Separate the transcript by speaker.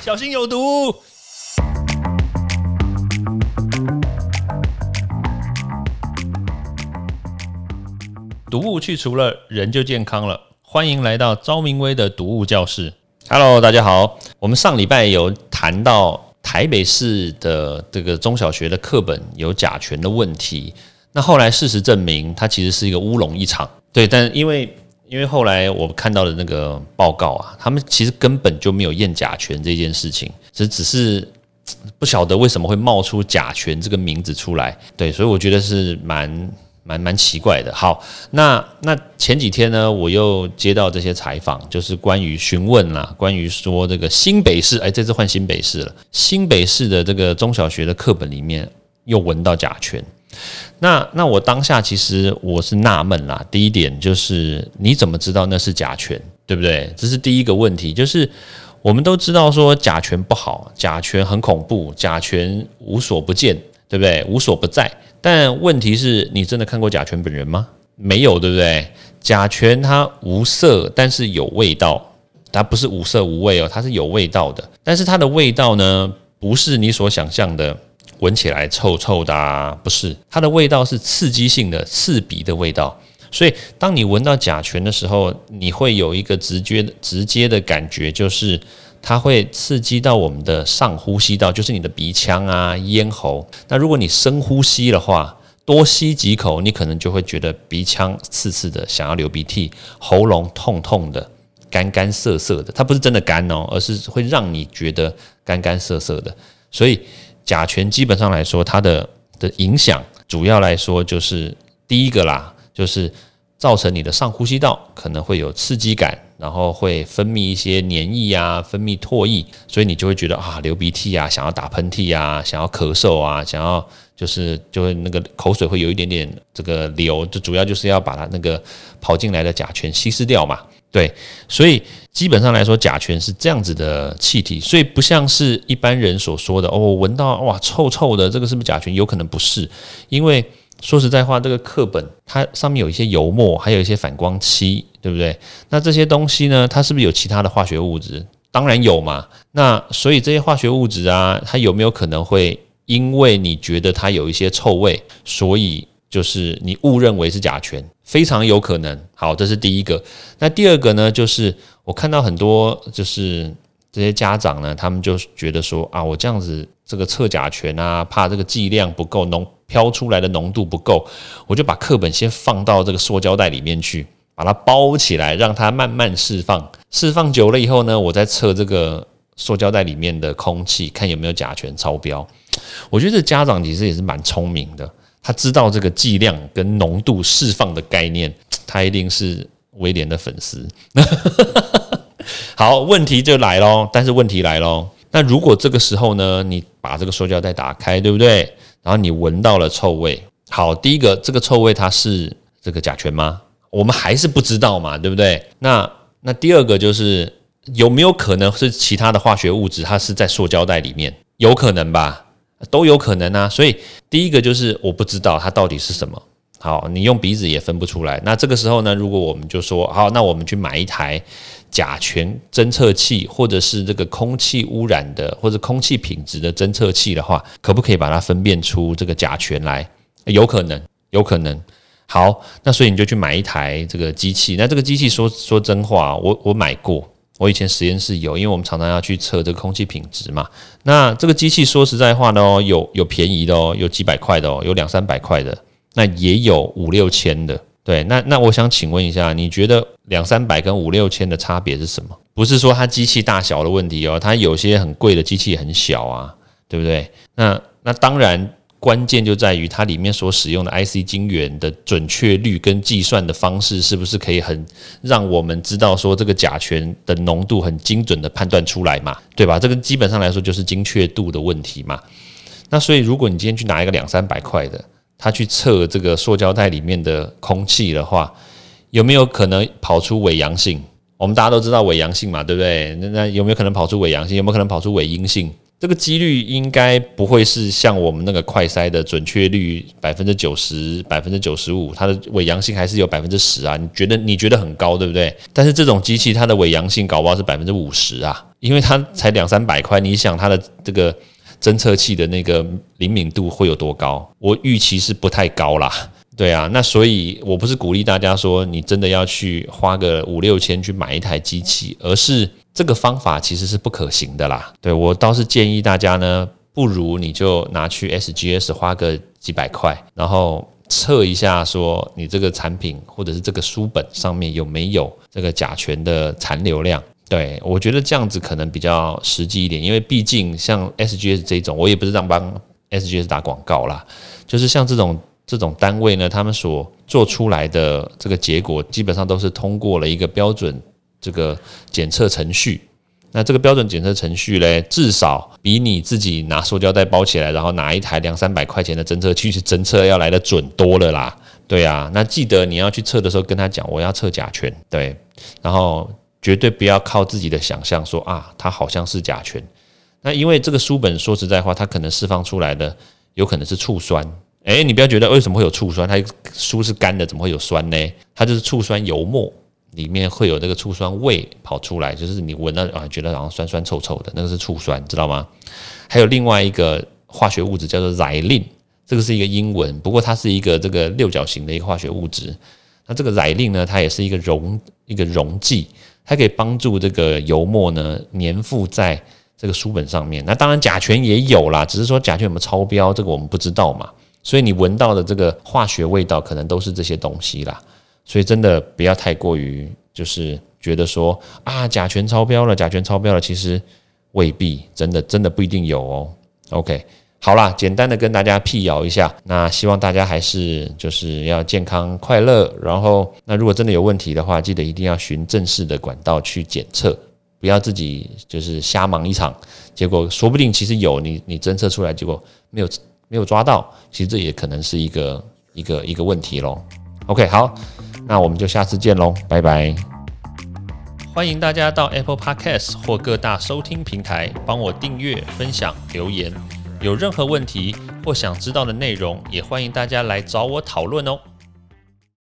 Speaker 1: 小心有毒。毒物去除了，人就健康了。欢迎来到昭明威的毒物教室。Hello，大家好。我们上礼拜有谈到台北市的这个中小学的课本有甲醛的问题。那后来事实证明，它其实是一个乌龙一场。对，但因为因为后来我看到的那个报告啊，他们其实根本就没有验甲醛这件事情，只只是不晓得为什么会冒出甲醛这个名字出来。对，所以我觉得是蛮。蛮蛮奇怪的。好，那那前几天呢，我又接到这些采访，就是关于询问啦，关于说这个新北市，哎，这次换新北市了。新北市的这个中小学的课本里面又闻到甲醛。那那我当下其实我是纳闷啦。第一点就是你怎么知道那是甲醛，对不对？这是第一个问题。就是我们都知道说甲醛不好，甲醛很恐怖，甲醛无所不见，对不对？无所不在。但问题是你真的看过甲醛本人吗？没有，对不对？甲醛它无色，但是有味道。它不是无色无味哦，它是有味道的。但是它的味道呢，不是你所想象的闻起来臭臭的，啊，不是。它的味道是刺激性的、刺鼻的味道。所以当你闻到甲醛的时候，你会有一个直觉、直接的感觉，就是。它会刺激到我们的上呼吸道，就是你的鼻腔啊、咽喉。那如果你深呼吸的话，多吸几口，你可能就会觉得鼻腔刺刺的，想要流鼻涕，喉咙痛痛的，干干涩涩的。它不是真的干哦，而是会让你觉得干干涩涩的。所以甲醛基本上来说，它的的影响主要来说就是第一个啦，就是造成你的上呼吸道可能会有刺激感。然后会分泌一些黏液啊，分泌唾液，所以你就会觉得啊，流鼻涕啊，想要打喷嚏啊，想要咳嗽啊，想要就是就会那个口水会有一点点这个流，就主要就是要把它那个跑进来的甲醛稀释掉嘛。对，所以基本上来说，甲醛是这样子的气体，所以不像是一般人所说的哦，闻到哇臭臭的，这个是不是甲醛？有可能不是，因为。说实在话，这个课本它上面有一些油墨，还有一些反光漆，对不对？那这些东西呢，它是不是有其他的化学物质？当然有嘛。那所以这些化学物质啊，它有没有可能会因为你觉得它有一些臭味，所以就是你误认为是甲醛？非常有可能。好，这是第一个。那第二个呢，就是我看到很多就是这些家长呢，他们就觉得说啊，我这样子这个测甲醛啊，怕这个剂量不够浓。飘出来的浓度不够，我就把课本先放到这个塑胶袋里面去，把它包起来，让它慢慢释放。释放久了以后呢，我再测这个塑胶袋里面的空气，看有没有甲醛超标。我觉得家长其实也是蛮聪明的，他知道这个剂量跟浓度释放的概念，他一定是威廉的粉丝。好，问题就来喽。但是问题来喽，那如果这个时候呢，你把这个塑胶袋打开，对不对？然后你闻到了臭味，好，第一个这个臭味它是这个甲醛吗？我们还是不知道嘛，对不对？那那第二个就是有没有可能是其他的化学物质，它是在塑胶袋里面，有可能吧，都有可能啊。所以第一个就是我不知道它到底是什么。好，你用鼻子也分不出来。那这个时候呢，如果我们就说好，那我们去买一台甲醛侦测器，或者是这个空气污染的或者空气品质的侦测器的话，可不可以把它分辨出这个甲醛来？有可能，有可能。好，那所以你就去买一台这个机器。那这个机器说说真话，我我买过，我以前实验室有，因为我们常常要去测这个空气品质嘛。那这个机器说实在话呢，有有便宜的哦，有几百块的哦，有两三百块的。那也有五六千的，对，那那我想请问一下，你觉得两三百跟五六千的差别是什么？不是说它机器大小的问题哦，它有些很贵的机器很小啊，对不对？那那当然关键就在于它里面所使用的 IC 晶圆的准确率跟计算的方式是不是可以很让我们知道说这个甲醛的浓度很精准的判断出来嘛？对吧？这个基本上来说就是精确度的问题嘛。那所以如果你今天去拿一个两三百块的，他去测这个塑胶袋里面的空气的话，有没有可能跑出伪阳性？我们大家都知道伪阳性嘛，对不对？那那有没有可能跑出伪阳性？有没有可能跑出伪阴性？这个几率应该不会是像我们那个快筛的准确率百分之九十、百分之九十五，它的伪阳性还是有百分之十啊？你觉得你觉得很高，对不对？但是这种机器它的伪阳性搞不好是百分之五十啊，因为它才两三百块，你想它的这个侦测器的那个灵敏度会有多高？我预期是不太高啦。对啊，那所以我不是鼓励大家说你真的要去花个五六千去买一台机器，而是。这个方法其实是不可行的啦。对我倒是建议大家呢，不如你就拿去 SGS 花个几百块，然后测一下，说你这个产品或者是这个书本上面有没有这个甲醛的残留量。对我觉得这样子可能比较实际一点，因为毕竟像 SGS 这种，我也不是让帮 SGS 打广告啦，就是像这种这种单位呢，他们所做出来的这个结果，基本上都是通过了一个标准。这个检测程序，那这个标准检测程序嘞，至少比你自己拿塑胶袋包起来，然后拿一台两三百块钱的侦测器去侦测要来的准多了啦。对啊，那记得你要去测的时候跟他讲，我要测甲醛，对，然后绝对不要靠自己的想象说啊，它好像是甲醛。那因为这个书本说实在话，它可能释放出来的有可能是醋酸。诶，你不要觉得为什么会有醋酸，它书是干的，怎么会有酸呢？它就是醋酸油墨。里面会有这个醋酸味跑出来，就是你闻到啊，觉得好像酸酸臭臭的，那个是醋酸，知道吗？还有另外一个化学物质叫做唻令，这个是一个英文，不过它是一个这个六角形的一个化学物质。那这个唻令呢，它也是一个溶一个溶剂，它可以帮助这个油墨呢粘附在这个书本上面。那当然甲醛也有啦，只是说甲醛有没有超标，这个我们不知道嘛。所以你闻到的这个化学味道，可能都是这些东西啦。所以真的不要太过于，就是觉得说啊，甲醛超标了，甲醛超标了，其实未必，真的真的不一定有哦。OK，好啦，简单的跟大家辟谣一下，那希望大家还是就是要健康快乐。然后，那如果真的有问题的话，记得一定要循正式的管道去检测，不要自己就是瞎忙一场，结果说不定其实有你你侦测出来，结果没有没有抓到，其实这也可能是一个一个一个问题喽。OK，好。那我们就下次见喽，拜拜！欢迎大家到 Apple Podcast 或各大收听平台帮我订阅、分享、留言。有任何问题或想知道的内容，也欢迎大家来找我讨论哦。